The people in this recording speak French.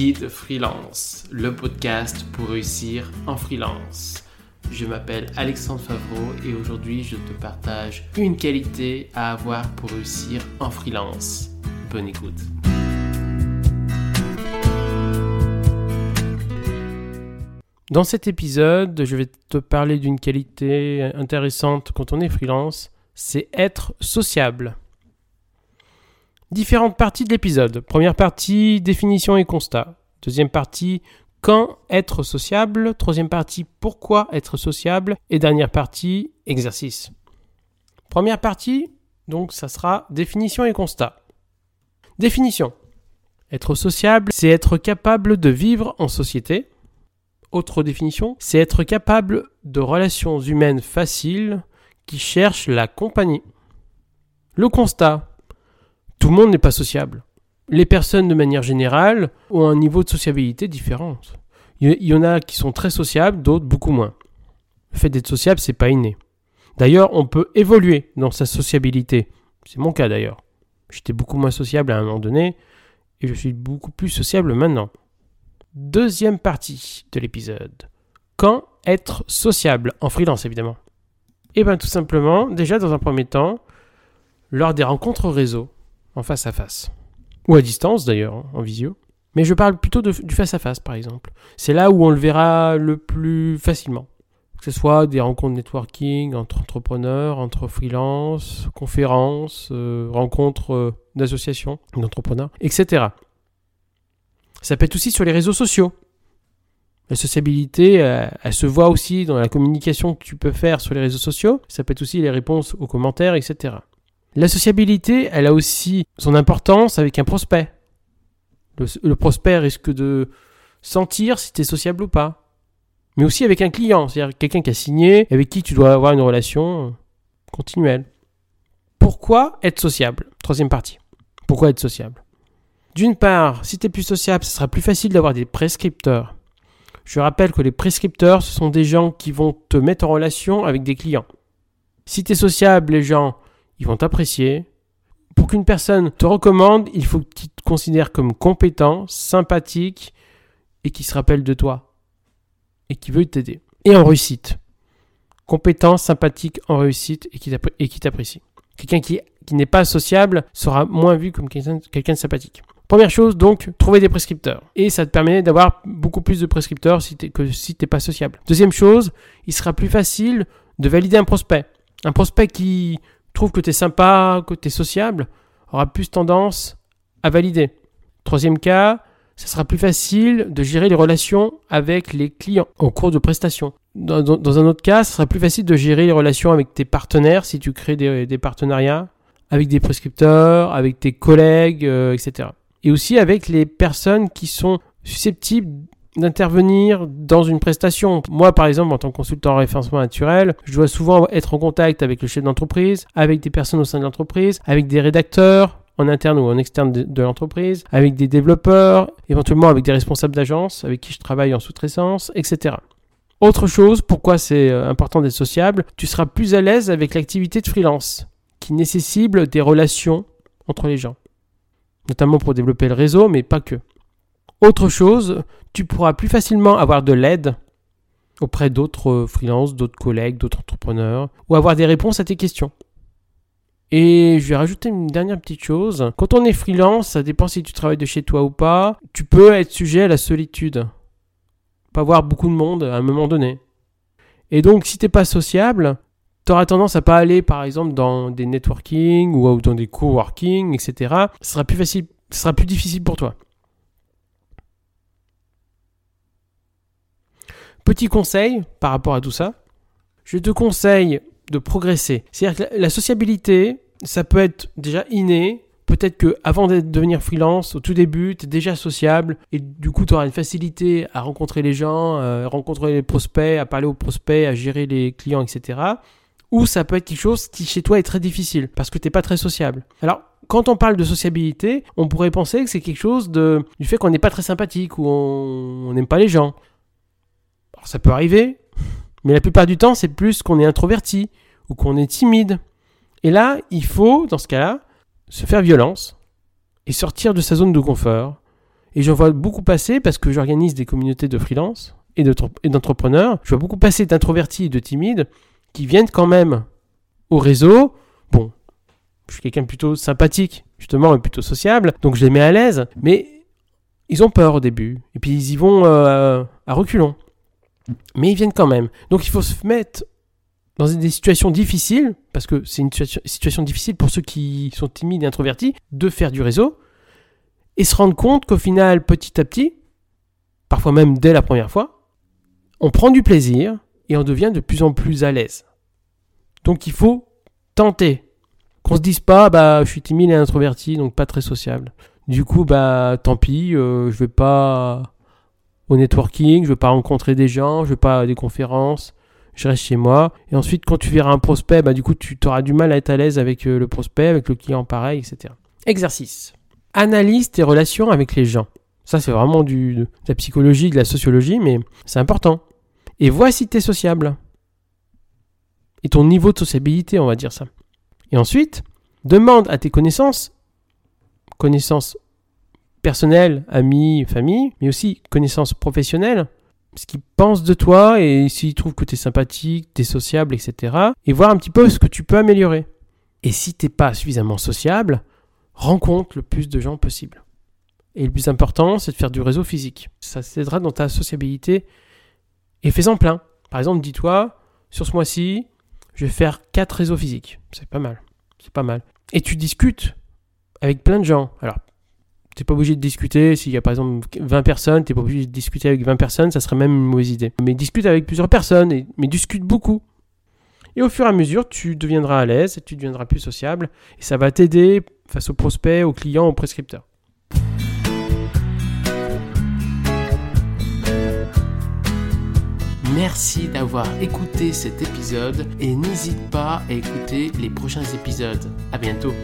Guide Freelance, le podcast pour réussir en freelance. Je m'appelle Alexandre Favreau et aujourd'hui je te partage une qualité à avoir pour réussir en freelance. Bonne écoute. Dans cet épisode, je vais te parler d'une qualité intéressante quand on est freelance, c'est être sociable. Différentes parties de l'épisode. Première partie, définition et constat. Deuxième partie, quand être sociable. Troisième partie, pourquoi être sociable. Et dernière partie, exercice. Première partie, donc ça sera définition et constat. Définition. Être sociable, c'est être capable de vivre en société. Autre définition, c'est être capable de relations humaines faciles qui cherchent la compagnie. Le constat, tout le monde n'est pas sociable. Les personnes, de manière générale, ont un niveau de sociabilité différent. Il y en a qui sont très sociables, d'autres beaucoup moins. Le fait d'être sociable, c'est pas inné. D'ailleurs, on peut évoluer dans sa sociabilité. C'est mon cas d'ailleurs. J'étais beaucoup moins sociable à un moment donné et je suis beaucoup plus sociable maintenant. Deuxième partie de l'épisode. Quand être sociable en freelance évidemment Eh bien tout simplement, déjà dans un premier temps, lors des rencontres réseau, face à face. Ou à distance d'ailleurs, hein, en visio. Mais je parle plutôt du face à face par exemple. C'est là où on le verra le plus facilement. Que ce soit des rencontres networking entre entrepreneurs, entre freelance, conférences, euh, rencontres euh, d'associations d'entrepreneurs, etc. Ça peut être aussi sur les réseaux sociaux. La sociabilité, euh, elle se voit aussi dans la communication que tu peux faire sur les réseaux sociaux. Ça peut être aussi les réponses aux commentaires, etc. La sociabilité, elle a aussi son importance avec un prospect. Le, prospect risque de sentir si tu es sociable ou pas. Mais aussi avec un client, c'est-à-dire quelqu'un qui a signé, avec qui tu dois avoir une relation continuelle. Pourquoi être sociable? Troisième partie. Pourquoi être sociable? D'une part, si tu es plus sociable, ce sera plus facile d'avoir des prescripteurs. Je rappelle que les prescripteurs, ce sont des gens qui vont te mettre en relation avec des clients. Si tu es sociable, les gens ils vont t'apprécier. Pour qu'une personne te recommande, il faut qu'il te considère comme compétent, sympathique et qui se rappelle de toi et qui veut t'aider. Et en réussite. Compétent, sympathique, en réussite et qui t'apprécie. Quelqu'un qui, n'est pas sociable sera moins vu comme quelqu'un de sympathique. Première chose, donc, trouver des prescripteurs. Et ça te permet d'avoir beaucoup plus de prescripteurs que si tu n'es pas sociable. Deuxième chose, il sera plus facile de valider un prospect. Un prospect qui trouve que tu es sympa, que tu es sociable, aura plus tendance à valider. Troisième cas, ce sera plus facile de gérer les relations avec les clients en cours de prestation. Dans, un autre cas, ce sera plus facile de gérer les relations avec tes partenaires si tu crées des, partenariats, avec des prescripteurs, avec tes collègues, euh, etc. Et aussi avec les personnes qui sont susceptibles d'intervenir dans une prestation. Moi, par exemple, en tant que consultant en référencement naturel, je dois souvent être en contact avec le chef d'entreprise, avec des personnes au sein de l'entreprise, avec des rédacteurs en interne ou en externe de, l'entreprise, avec des développeurs, éventuellement avec des responsables d'agence avec qui je travaille en sous-traitance, etc. Autre chose, pourquoi c'est euh, important d'être sociable, tu seras plus à l'aise avec l'activité de freelance, qui nécessite des relations entre les gens, notamment pour développer le réseau, mais pas que. Autre chose, tu pourras plus facilement avoir de l'aide auprès d'autres euh, freelances, d'autres collègues, d'autres entrepreneurs, ou avoir des réponses à tes questions. Et je vais rajouter une dernière petite chose. Quand on est freelance, ça dépend si tu travailles de chez toi ou pas, tu peux être sujet à la solitude. Pas voir beaucoup de monde à un moment donné. Et donc, si t'es pas sociable, tu auras tendance à pas aller, par exemple, dans des networking ou dans des coworking, etc. Ce sera plus facile, ce sera plus difficile pour toi. Petit conseil par rapport à tout ça, je te conseille de progresser. C'est-à-dire que la sociabilité, ça peut être déjà inné. Peut-être que avant de devenir freelance, au tout début, tu es déjà sociable et du coup, tu auras une facilité à rencontrer les gens, à rencontrer les prospects, à parler aux prospects, à gérer les clients, etc. Ou ça peut être quelque chose qui chez toi est très difficile parce que tu n'es pas très sociable. Alors, quand on parle de sociabilité, on pourrait penser que c'est quelque chose du fait qu'on n'est pas très sympathique ou on n'aime pas les gens ça peut arriver, mais la plupart du temps, c'est plus qu'on est introverti ou qu'on est timide. Et là, il faut, dans ce cas-là, se faire violence et sortir de sa zone de confort Et j'en vois beaucoup passer parce que j'organise des communautés de freelance et d'entrepreneurs. Je vois beaucoup passer d'introvertis et de timides qui viennent quand même au réseau. Bon, je suis quelqu'un plutôt sympathique, justement, et plutôt sociable, donc je les mets à l'aise. Mais ils ont peur au début. Et puis ils y vont euh, à reculons. Mais ils viennent quand même. Donc il faut se mettre dans des situations difficiles, parce que c'est une situation, difficile pour ceux qui sont timides et introvertis, de faire du réseau, et se rendre compte qu'au final, petit à petit, parfois même dès la première fois, on prend du plaisir et on devient de plus en plus à l'aise. Donc il faut tenter. Qu'on se dise pas, bah, je suis timide et introverti, donc pas très sociable. Du coup, bah, tant pis, euh, je vais pas au networking, je vais pas rencontrer des gens, je vais pas des conférences, je reste chez moi. Et ensuite, quand tu verras un prospect, bah, du coup, tu auras du mal à être à l'aise avec euh, le prospect, avec le client pareil, etc. Exercice. Analyse tes relations avec les gens. Ça, c'est vraiment du, de la psychologie, de la sociologie, mais c'est important. Et vois si tu es sociable. Et ton niveau de sociabilité, on va dire ça. Et ensuite, demande à tes connaissances, connaissances personnelles, amis, famille, mais aussi connaissances professionnelles, ce qu'ils pensent de toi et s'ils trouvent que tu es sympathique, tu es sociable, etc. Et voir un petit peu ce que tu peux améliorer. Et si t'es pas suffisamment sociable, rencontre le plus de gens possible. Et le plus important, c'est de faire du réseau physique. Ça t'aidera dans ta sociabilité et fais-en plein. Par exemple, dis-toi, sur ce mois-ci, je vais faire 4 réseaux physiques. C'est pas mal. C'est pas mal. Et tu discutes avec plein de gens. Alors, t'es pas obligé de discuter. S'il y a par exemple 20 personnes, t'es pas obligé de discuter avec 20 personnes, ça serait même une mauvaise idée. Mais discute avec plusieurs personnes, et, mais discute beaucoup. Et au fur et à mesure, tu deviendras à l'aise, tu deviendras plus sociable, et ça va t'aider face aux prospects, aux clients, aux prescripteurs. Merci d'avoir écouté cet épisode et n'hésite pas à écouter les prochains épisodes. À bientôt.